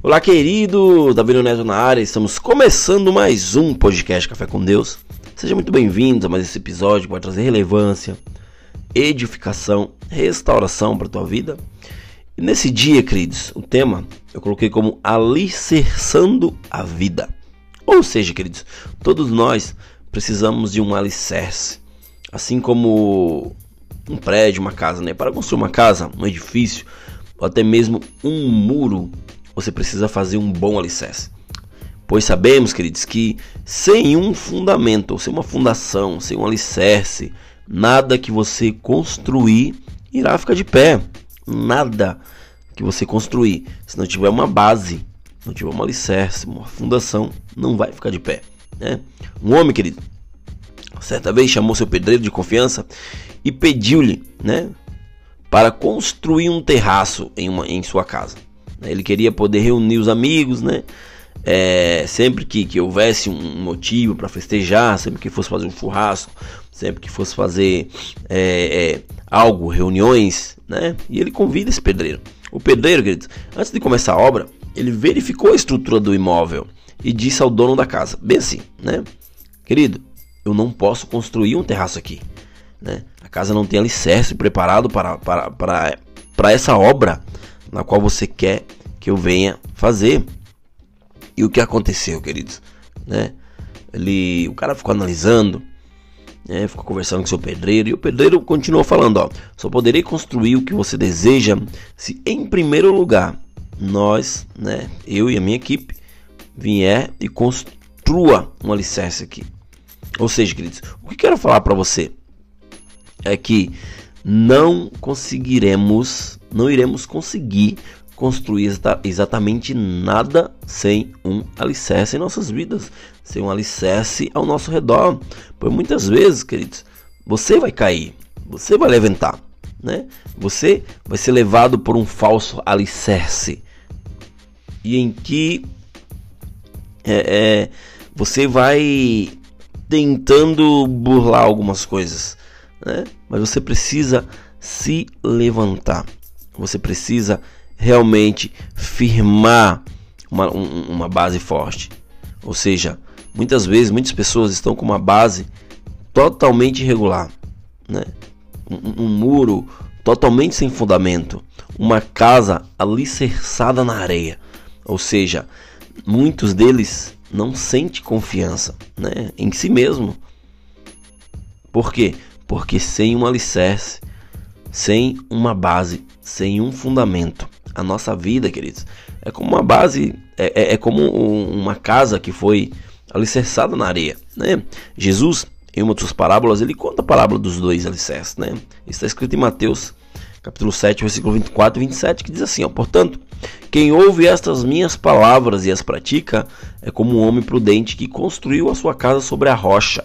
Olá, querido Davi Neto na área. Estamos começando mais um podcast Café com Deus. Seja muito bem-vindo a mais esse episódio que vai trazer relevância, edificação, restauração para a tua vida. E nesse dia, queridos, o tema eu coloquei como alicerçando a vida. Ou seja, queridos, todos nós precisamos de um alicerce. Assim como um prédio, uma casa, né? Para construir uma casa, um edifício, ou até mesmo um muro, você precisa fazer um bom alicerce. Pois sabemos, queridos, que sem um fundamento, sem uma fundação, sem um alicerce, nada que você construir irá ficar de pé. Nada que você construir, se não tiver uma base, não tiver um alicerce, uma fundação, não vai ficar de pé. Né? Um homem, querido, certa vez chamou seu pedreiro de confiança e pediu-lhe, né, para construir um terraço em, uma, em sua casa. Ele queria poder reunir os amigos, né? É, sempre que, que houvesse um motivo para festejar, sempre que fosse fazer um churrasco, sempre que fosse fazer é, é, algo, reuniões, né? E ele convida esse pedreiro. O pedreiro, queridos, antes de começar a obra, ele verificou a estrutura do imóvel e disse ao dono da casa, bem assim, né? Querido, eu não posso construir um terraço aqui, né? A casa não tem alicerce preparado para, para, para, para essa obra na qual você quer que eu venha fazer. E o que aconteceu, queridos? Né? Ele, o cara ficou analisando, né? ficou conversando com seu pedreiro e o pedreiro continuou falando, ó, só poderei construir o que você deseja se em primeiro lugar nós, né, eu e a minha equipe vier e construa um alicerce aqui. Ou seja, queridos, o que quero falar para você é que não conseguiremos, não iremos conseguir construir exatamente nada sem um alicerce em nossas vidas, sem um alicerce ao nosso redor. Por muitas vezes, queridos, você vai cair, você vai levantar, né? Você vai ser levado por um falso alicerce e em que é, é, você vai tentando burlar algumas coisas, né? Mas você precisa se levantar. Você precisa realmente firmar uma, um, uma base forte. Ou seja, muitas vezes muitas pessoas estão com uma base totalmente irregular, né? um, um muro totalmente sem fundamento, uma casa alicerçada na areia. Ou seja, muitos deles não sentem confiança né, em si mesmo. Por quê? Porque sem um alicerce, sem uma base, sem um fundamento, a nossa vida, queridos, é como uma base, é, é, é como um, uma casa que foi alicerçada na areia. Né? Jesus, em uma de suas parábolas, ele conta a parábola dos dois alicerces. Né? Está escrito em Mateus capítulo 7, versículo 24 e 27, que diz assim: ó, Portanto, quem ouve estas minhas palavras e as pratica é como um homem prudente que construiu a sua casa sobre a rocha.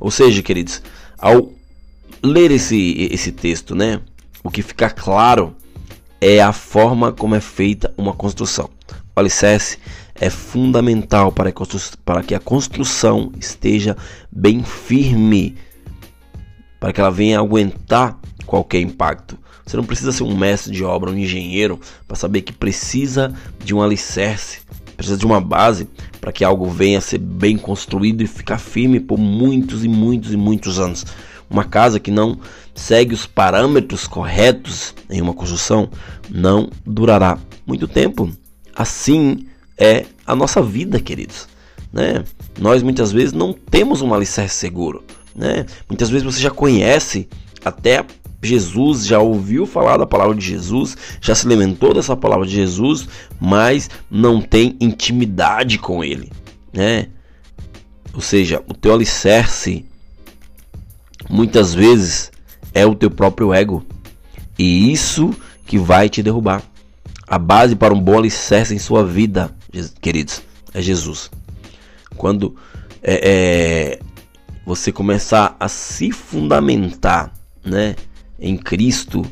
Ou seja, queridos, ao ler esse, esse texto, né, o que fica claro é a forma como é feita uma construção. O alicerce é fundamental para, para que a construção esteja bem firme, para que ela venha aguentar qualquer impacto. Você não precisa ser um mestre de obra, um engenheiro, para saber que precisa de um alicerce, precisa de uma base para que algo venha a ser bem construído e ficar firme por muitos e muitos e muitos anos. Uma casa que não segue os parâmetros corretos em uma construção não durará muito tempo. Assim é a nossa vida, queridos. Né? Nós muitas vezes não temos um alicerce seguro. Né? Muitas vezes você já conhece até Jesus, já ouviu falar da palavra de Jesus, já se alimentou dessa palavra de Jesus, mas não tem intimidade com ele. Né? Ou seja, o teu alicerce muitas vezes é o teu próprio ego. E isso que vai te derrubar. A base para um bom alicerce em sua vida, queridos, é Jesus. Quando é, é, você começar a se fundamentar né, em Cristo,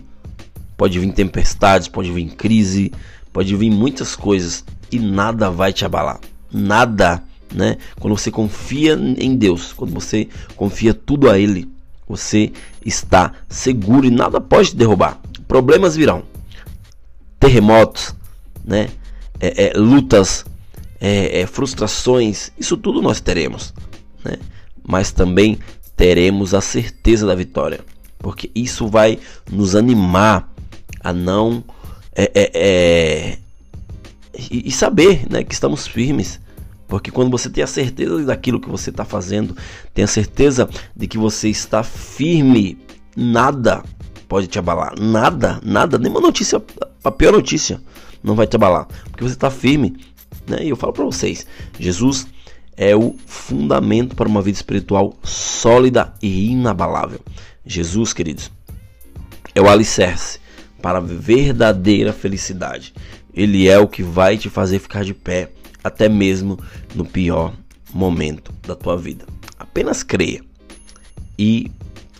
pode vir tempestades, pode vir crise, pode vir muitas coisas e nada vai te abalar. Nada, né? Quando você confia em Deus, quando você confia tudo a Ele, você está seguro e nada pode te derrubar. Problemas virão, terremotos, né? É, é, lutas, é, é, frustrações, isso tudo nós teremos, né? Mas também teremos a certeza da vitória, porque isso vai nos animar a não é, é, é e, e, saber, né, que estamos firmes. Porque quando você tem a certeza daquilo que você está fazendo, tem a certeza de que você está firme, nada pode te abalar. Nada, nada, nenhuma notícia, a pior notícia não vai te abalar. Porque você está firme. Né? E eu falo para vocês: Jesus é o fundamento para uma vida espiritual sólida e inabalável. Jesus, queridos, é o alicerce para a verdadeira felicidade. Ele é o que vai te fazer ficar de pé, até mesmo no pior momento da tua vida. Apenas creia e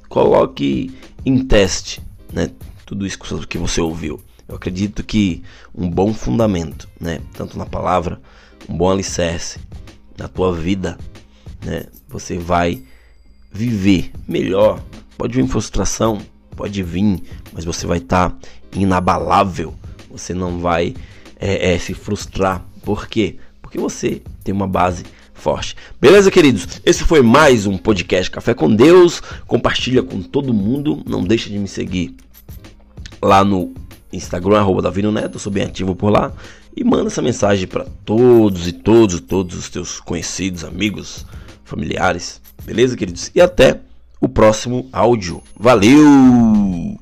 coloque em teste, né, tudo isso que você ouviu. Eu acredito que um bom fundamento, né, tanto na palavra, um bom alicerce na tua vida, né, você vai viver melhor. Pode vir frustração, pode vir, mas você vai estar tá inabalável. Você não vai é, é, se frustrar. Por quê? Porque você tem uma base forte. Beleza, queridos? Esse foi mais um podcast Café com Deus. Compartilha com todo mundo. Não deixa de me seguir lá no Instagram, arroba Davino Neto. Sou bem ativo por lá. E manda essa mensagem para todos e todos, todos os teus conhecidos, amigos, familiares. Beleza, queridos? E até o próximo áudio. Valeu!